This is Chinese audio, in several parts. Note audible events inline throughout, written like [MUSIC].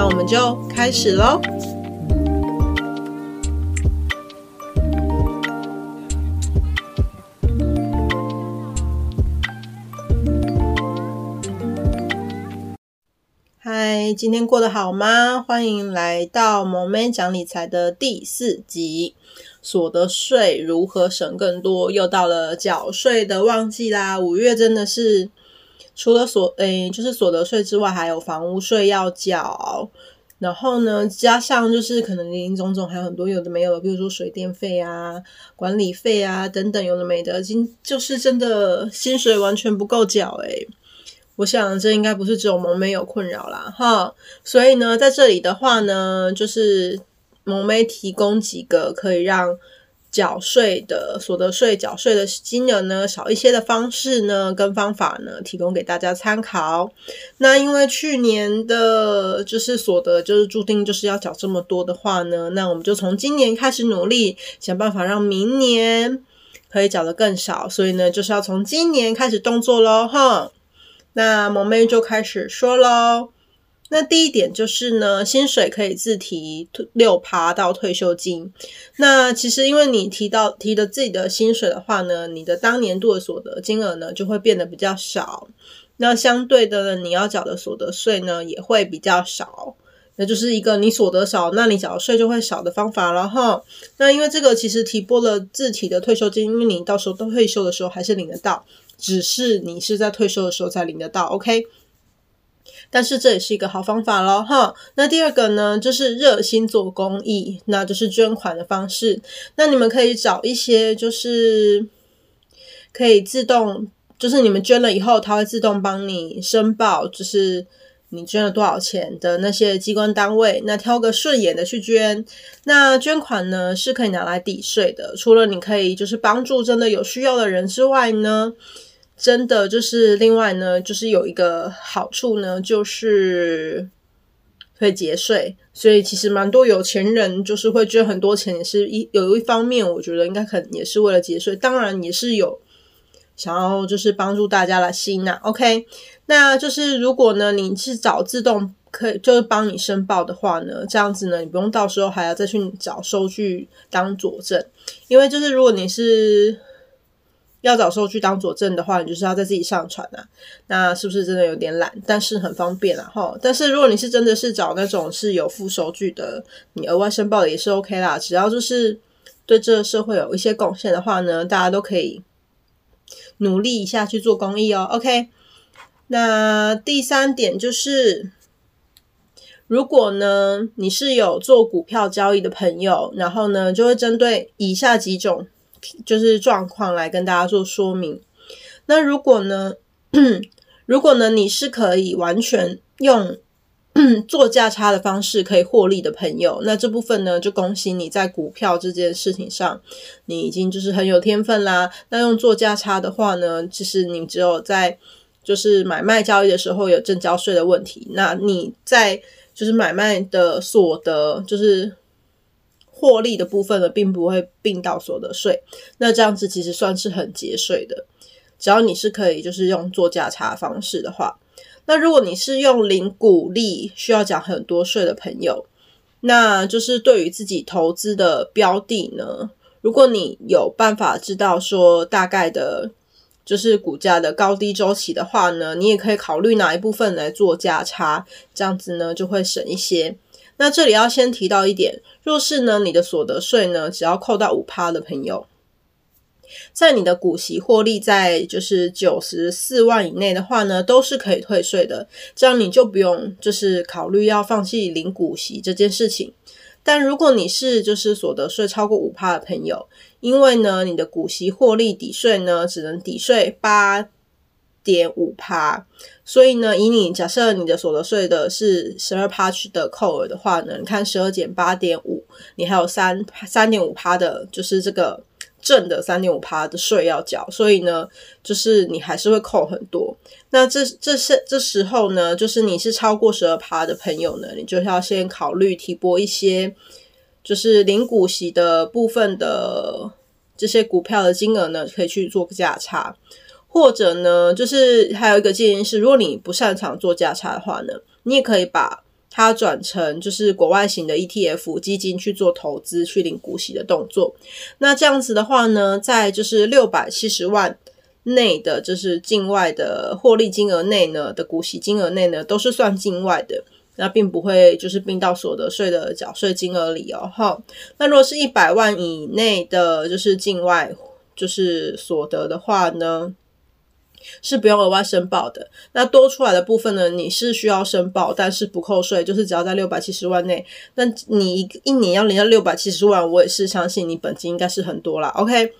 那我们就开始喽。嗨，今天过得好吗？欢迎来到萌咩讲理财的第四集。所得税如何省更多？又到了缴税的旺季啦！五月真的是。除了所诶，就是所得税之外，还有房屋税要缴，然后呢，加上就是可能林林总总还有很多有的没有的，比如说水电费啊、管理费啊等等有的没的，今就是真的薪水完全不够缴诶。我想这应该不是只有萌妹有困扰啦哈，所以呢，在这里的话呢，就是萌妹提供几个可以让。缴税的所得税缴税的金额呢，少一些的方式呢，跟方法呢，提供给大家参考。那因为去年的就是所得就是注定就是要缴这么多的话呢，那我们就从今年开始努力，想办法让明年可以缴得更少。所以呢，就是要从今年开始动作喽，哈。那萌妹就开始说喽。那第一点就是呢，薪水可以自提六趴到退休金。那其实因为你提到提的自己的薪水的话呢，你的当年度的所得金额呢就会变得比较少。那相对的呢，你要缴的所得税呢也会比较少。那就是一个你所得少，那你缴的税就会少的方法了哈。那因为这个其实提拨了自提的退休金，因为你到时候都退休的时候还是领得到，只是你是在退休的时候才领得到，OK。但是这也是一个好方法咯哈。那第二个呢，就是热心做公益，那就是捐款的方式。那你们可以找一些，就是可以自动，就是你们捐了以后，它会自动帮你申报，就是你捐了多少钱的那些机关单位。那挑个顺眼的去捐。那捐款呢，是可以拿来抵税的。除了你可以就是帮助真的有需要的人之外呢。真的就是另外呢，就是有一个好处呢，就是可以节税，所以其实蛮多有钱人就是会捐很多钱，也是一有一方面，我觉得应该可能也是为了节税，当然也是有想要就是帮助大家来吸纳。OK，那就是如果呢你是找自动可以就是帮你申报的话呢，这样子呢你不用到时候还要再去找收据当佐证，因为就是如果你是。要找收据当佐证的话，你就是要在自己上传啊。那是不是真的有点懒？但是很方便啦，齁。但是如果你是真的是找那种是有附收据的，你额外申报的也是 OK 啦。只要就是对这个社会有一些贡献的话呢，大家都可以努力一下去做公益哦。OK。那第三点就是，如果呢你是有做股票交易的朋友，然后呢就会针对以下几种。就是状况来跟大家做说明。那如果呢，[CLEARS THROAT] 如果呢，你是可以完全用 [CLEARS THROAT] 做价差的方式可以获利的朋友，那这部分呢，就恭喜你在股票这件事情上，你已经就是很有天分啦。那用做价差的话呢，其实你只有在就是买卖交易的时候有证交税的问题。那你在就是买卖的所得就是。获利的部分呢，并不会并到所得税，那这样子其实算是很节税的。只要你是可以就是用做价差方式的话，那如果你是用领股利需要缴很多税的朋友，那就是对于自己投资的标的呢，如果你有办法知道说大概的，就是股价的高低周期的话呢，你也可以考虑哪一部分来做价差，这样子呢就会省一些。那这里要先提到一点，若是呢，你的所得税呢，只要扣到五趴的朋友，在你的股息获利在就是九十四万以内的话呢，都是可以退税的。这样你就不用就是考虑要放弃领股息这件事情。但如果你是就是所得税超过五趴的朋友，因为呢，你的股息获利抵税呢，只能抵税八点五趴。所以呢，以你假设你的所得税的是十二趴的扣额的话呢，你看十二减八点五，你还有三三点五趴的，就是这个正的三点五趴的税要缴。所以呢，就是你还是会扣很多。那这这是这时候呢，就是你是超过十二趴的朋友呢，你就要先考虑提拨一些，就是零股息的部分的这些股票的金额呢，可以去做个价差。或者呢，就是还有一个建议是，如果你不擅长做价差的话呢，你也可以把它转成就是国外型的 ETF 基金去做投资，去领股息的动作。那这样子的话呢，在就是六百七十万内的，就是境外的获利金额内呢的股息金额内呢，都是算境外的，那并不会就是并到所得税的缴税金额里哦。哈，那如果是一百万以内的，就是境外就是所得的话呢，是不用额外申报的。那多出来的部分呢，你是需要申报，但是不扣税，就是只要在六百七十万内。那你一年要领到六百七十万，我也是相信你本金应该是很多啦。OK，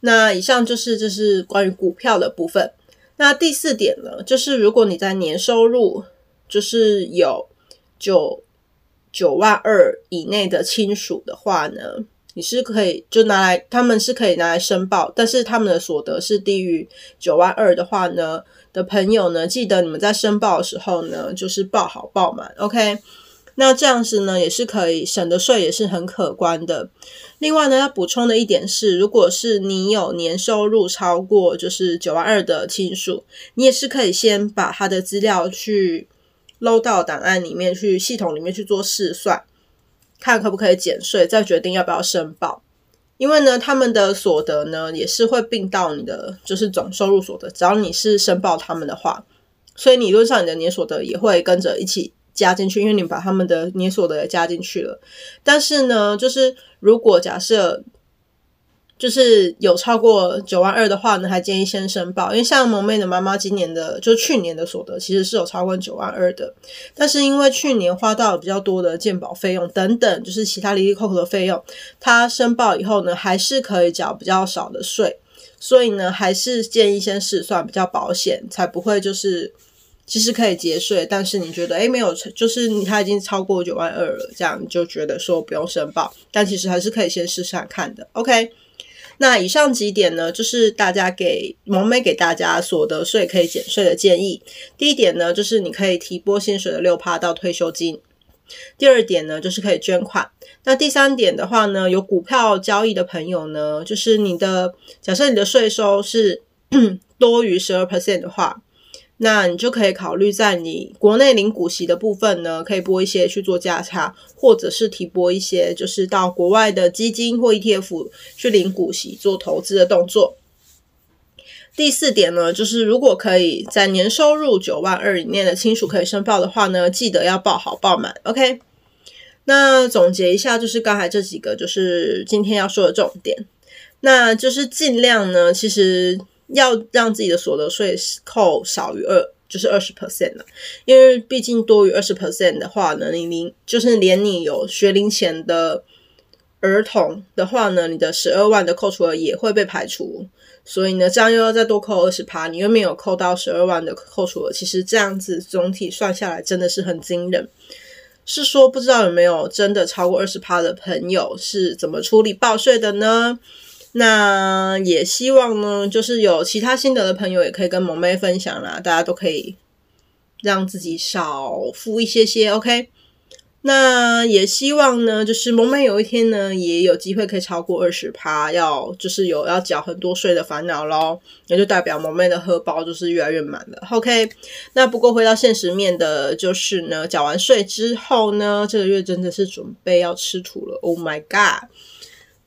那以上就是这是关于股票的部分。那第四点呢，就是如果你在年收入就是有九九万二以内的亲属的话呢。你是可以就拿来，他们是可以拿来申报，但是他们的所得是低于九万二的话呢，的朋友呢，记得你们在申报的时候呢，就是报好报满，OK？那这样子呢，也是可以省的税也是很可观的。另外呢，要补充的一点是，如果是你有年收入超过就是九万二的亲属，你也是可以先把他的资料去搂到档案里面去，系统里面去做试算。看可不可以减税，再决定要不要申报。因为呢，他们的所得呢也是会并到你的就是总收入所得，只要你是申报他们的话，所以理论上你的年所得也会跟着一起加进去，因为你把他们的年所得也加进去了。但是呢，就是如果假设。就是有超过九万二的话呢，还建议先申报，因为像萌妹的妈妈今年的，就去年的所得其实是有超过九万二的，但是因为去年花到了比较多的健保费用等等，就是其他哩哩扣扣的费用，她申报以后呢，还是可以缴比较少的税，所以呢，还是建议先试算比较保险，才不会就是其实可以节税，但是你觉得诶没有，就是你他已经超过九万二了，这样就觉得说不用申报，但其实还是可以先试试看的，OK。那以上几点呢，就是大家给萌妹给大家所得税可以减税的建议。第一点呢，就是你可以提拨薪水的六趴到退休金；第二点呢，就是可以捐款。那第三点的话呢，有股票交易的朋友呢，就是你的假设你的税收是 [CLEARS THROAT] 多于十二 percent 的话。那你就可以考虑在你国内领股息的部分呢，可以拨一些去做价差，或者是提拨一些，就是到国外的基金或 ETF 去领股息做投资的动作。第四点呢，就是如果可以在年收入九万二以内的亲属可以申报的话呢，记得要报好报满，OK？那总结一下，就是刚才这几个就是今天要说的重点，那就是尽量呢，其实。要让自己的所得税扣少于二，就是二十 percent 了，因为毕竟多于二十 percent 的话呢，你连就是连你有学龄前的儿童的话呢，你的十二万的扣除额也会被排除，所以呢，这样又要再多扣二十趴，你又没有扣到十二万的扣除额，其实这样子总体算下来真的是很惊人。是说不知道有没有真的超过二十趴的朋友是怎么处理报税的呢？那也希望呢，就是有其他心得的朋友也可以跟萌妹分享啦，大家都可以让自己少付一些些，OK？那也希望呢，就是萌妹有一天呢，也有机会可以超过二十趴，要就是有要缴很多税的烦恼咯，也就代表萌妹的荷包就是越来越满了，OK？那不过回到现实面的，就是呢，缴完税之后呢，这个月真的是准备要吃土了，Oh my God！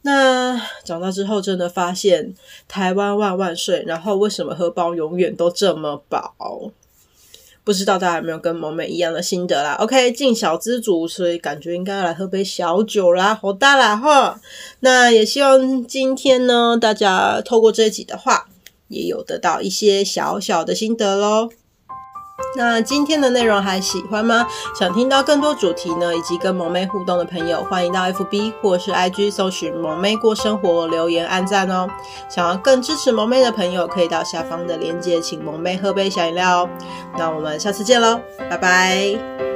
那长大之后，真的发现台湾万万岁，然后为什么荷包永远都这么薄？不知道大家有没有跟萌妹一样的心得啦？OK，尽小资族，所以感觉应该要来喝杯小酒啦，好大啦哈！那也希望今天呢，大家透过这一集的话，也有得到一些小小的心得喽。那今天的内容还喜欢吗？想听到更多主题呢，以及跟萌妹互动的朋友，欢迎到 FB 或是 IG 搜寻“萌妹过生活”，留言按赞哦。想要更支持萌妹的朋友，可以到下方的链接，请萌妹喝杯小饮料哦。那我们下次见喽，拜拜。